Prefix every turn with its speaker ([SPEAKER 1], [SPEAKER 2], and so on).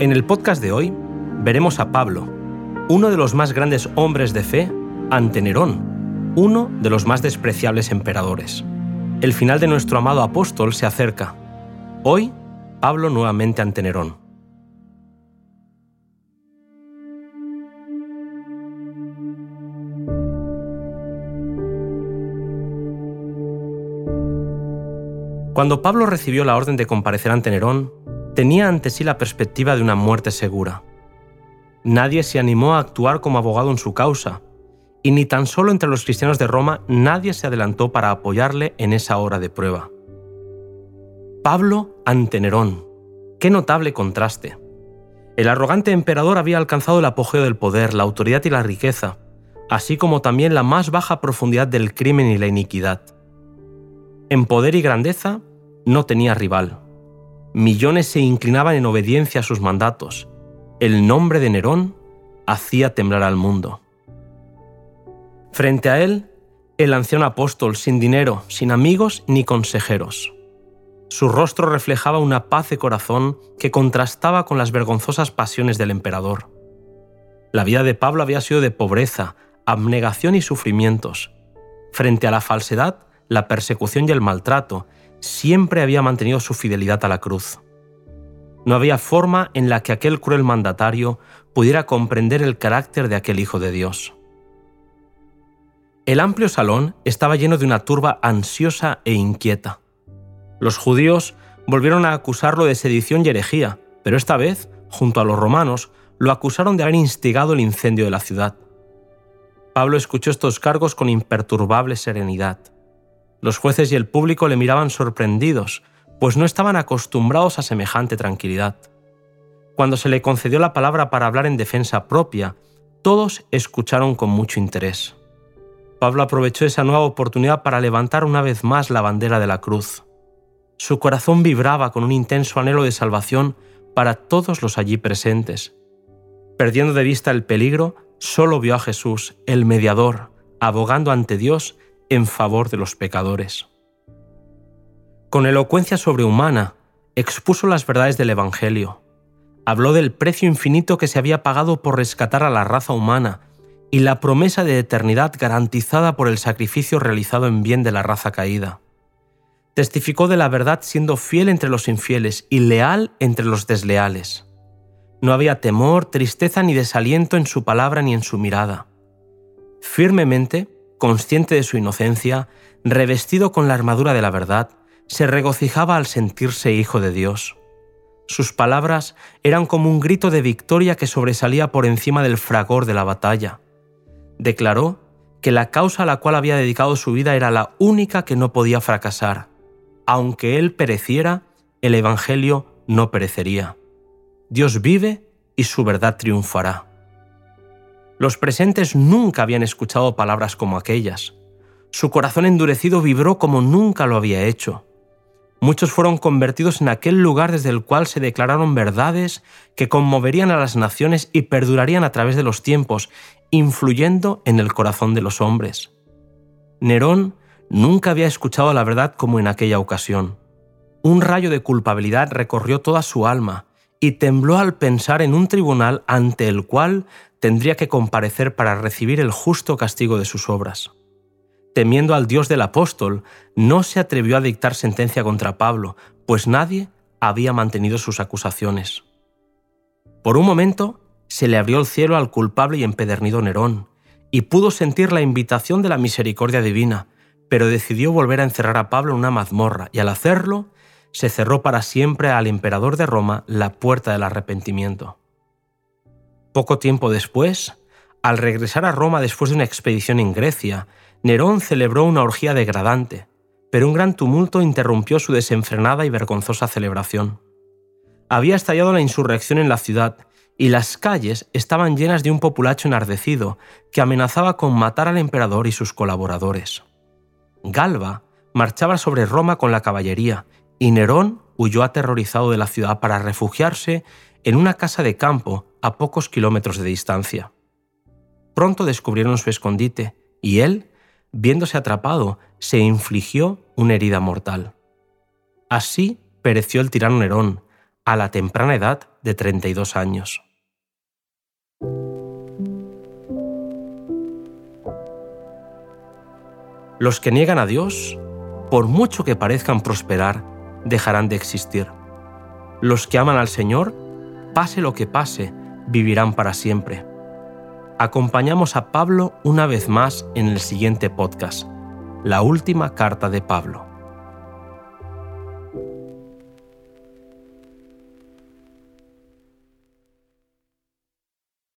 [SPEAKER 1] En el podcast de hoy veremos a Pablo, uno de los más grandes hombres de fe, ante Nerón, uno de los más despreciables emperadores. El final de nuestro amado apóstol se acerca. Hoy, Pablo nuevamente ante Nerón. Cuando Pablo recibió la orden de comparecer ante Nerón, tenía ante sí la perspectiva de una muerte segura. Nadie se animó a actuar como abogado en su causa, y ni tan solo entre los cristianos de Roma nadie se adelantó para apoyarle en esa hora de prueba. Pablo ante Nerón. Qué notable contraste. El arrogante emperador había alcanzado el apogeo del poder, la autoridad y la riqueza, así como también la más baja profundidad del crimen y la iniquidad. En poder y grandeza no tenía rival. Millones se inclinaban en obediencia a sus mandatos. El nombre de Nerón hacía temblar al mundo. Frente a él, el anciano apóstol sin dinero, sin amigos ni consejeros. Su rostro reflejaba una paz de corazón que contrastaba con las vergonzosas pasiones del emperador. La vida de Pablo había sido de pobreza, abnegación y sufrimientos. Frente a la falsedad, la persecución y el maltrato, siempre había mantenido su fidelidad a la cruz. No había forma en la que aquel cruel mandatario pudiera comprender el carácter de aquel Hijo de Dios. El amplio salón estaba lleno de una turba ansiosa e inquieta. Los judíos volvieron a acusarlo de sedición y herejía, pero esta vez, junto a los romanos, lo acusaron de haber instigado el incendio de la ciudad. Pablo escuchó estos cargos con imperturbable serenidad. Los jueces y el público le miraban sorprendidos, pues no estaban acostumbrados a semejante tranquilidad. Cuando se le concedió la palabra para hablar en defensa propia, todos escucharon con mucho interés. Pablo aprovechó esa nueva oportunidad para levantar una vez más la bandera de la cruz. Su corazón vibraba con un intenso anhelo de salvación para todos los allí presentes. Perdiendo de vista el peligro, solo vio a Jesús, el mediador, abogando ante Dios en favor de los pecadores. Con elocuencia sobrehumana, expuso las verdades del Evangelio. Habló del precio infinito que se había pagado por rescatar a la raza humana y la promesa de eternidad garantizada por el sacrificio realizado en bien de la raza caída. Testificó de la verdad siendo fiel entre los infieles y leal entre los desleales. No había temor, tristeza ni desaliento en su palabra ni en su mirada. Firmemente consciente de su inocencia, revestido con la armadura de la verdad, se regocijaba al sentirse hijo de Dios. Sus palabras eran como un grito de victoria que sobresalía por encima del fragor de la batalla. Declaró que la causa a la cual había dedicado su vida era la única que no podía fracasar. Aunque él pereciera, el Evangelio no perecería. Dios vive y su verdad triunfará. Los presentes nunca habían escuchado palabras como aquellas. Su corazón endurecido vibró como nunca lo había hecho. Muchos fueron convertidos en aquel lugar desde el cual se declararon verdades que conmoverían a las naciones y perdurarían a través de los tiempos, influyendo en el corazón de los hombres. Nerón nunca había escuchado la verdad como en aquella ocasión. Un rayo de culpabilidad recorrió toda su alma y tembló al pensar en un tribunal ante el cual tendría que comparecer para recibir el justo castigo de sus obras. Temiendo al Dios del apóstol, no se atrevió a dictar sentencia contra Pablo, pues nadie había mantenido sus acusaciones. Por un momento, se le abrió el cielo al culpable y empedernido Nerón, y pudo sentir la invitación de la misericordia divina, pero decidió volver a encerrar a Pablo en una mazmorra, y al hacerlo, se cerró para siempre al emperador de Roma la puerta del arrepentimiento. Poco tiempo después, al regresar a Roma después de una expedición en Grecia, Nerón celebró una orgía degradante, pero un gran tumulto interrumpió su desenfrenada y vergonzosa celebración. Había estallado la insurrección en la ciudad y las calles estaban llenas de un populacho enardecido que amenazaba con matar al emperador y sus colaboradores. Galba marchaba sobre Roma con la caballería y Nerón huyó aterrorizado de la ciudad para refugiarse en una casa de campo a pocos kilómetros de distancia. Pronto descubrieron su escondite y él, viéndose atrapado, se infligió una herida mortal. Así pereció el tirano Nerón, a la temprana edad de 32 años. Los que niegan a Dios, por mucho que parezcan prosperar, dejarán de existir. Los que aman al Señor, pase lo que pase, vivirán para siempre. Acompañamos a Pablo una vez más en el siguiente podcast, la última carta de Pablo.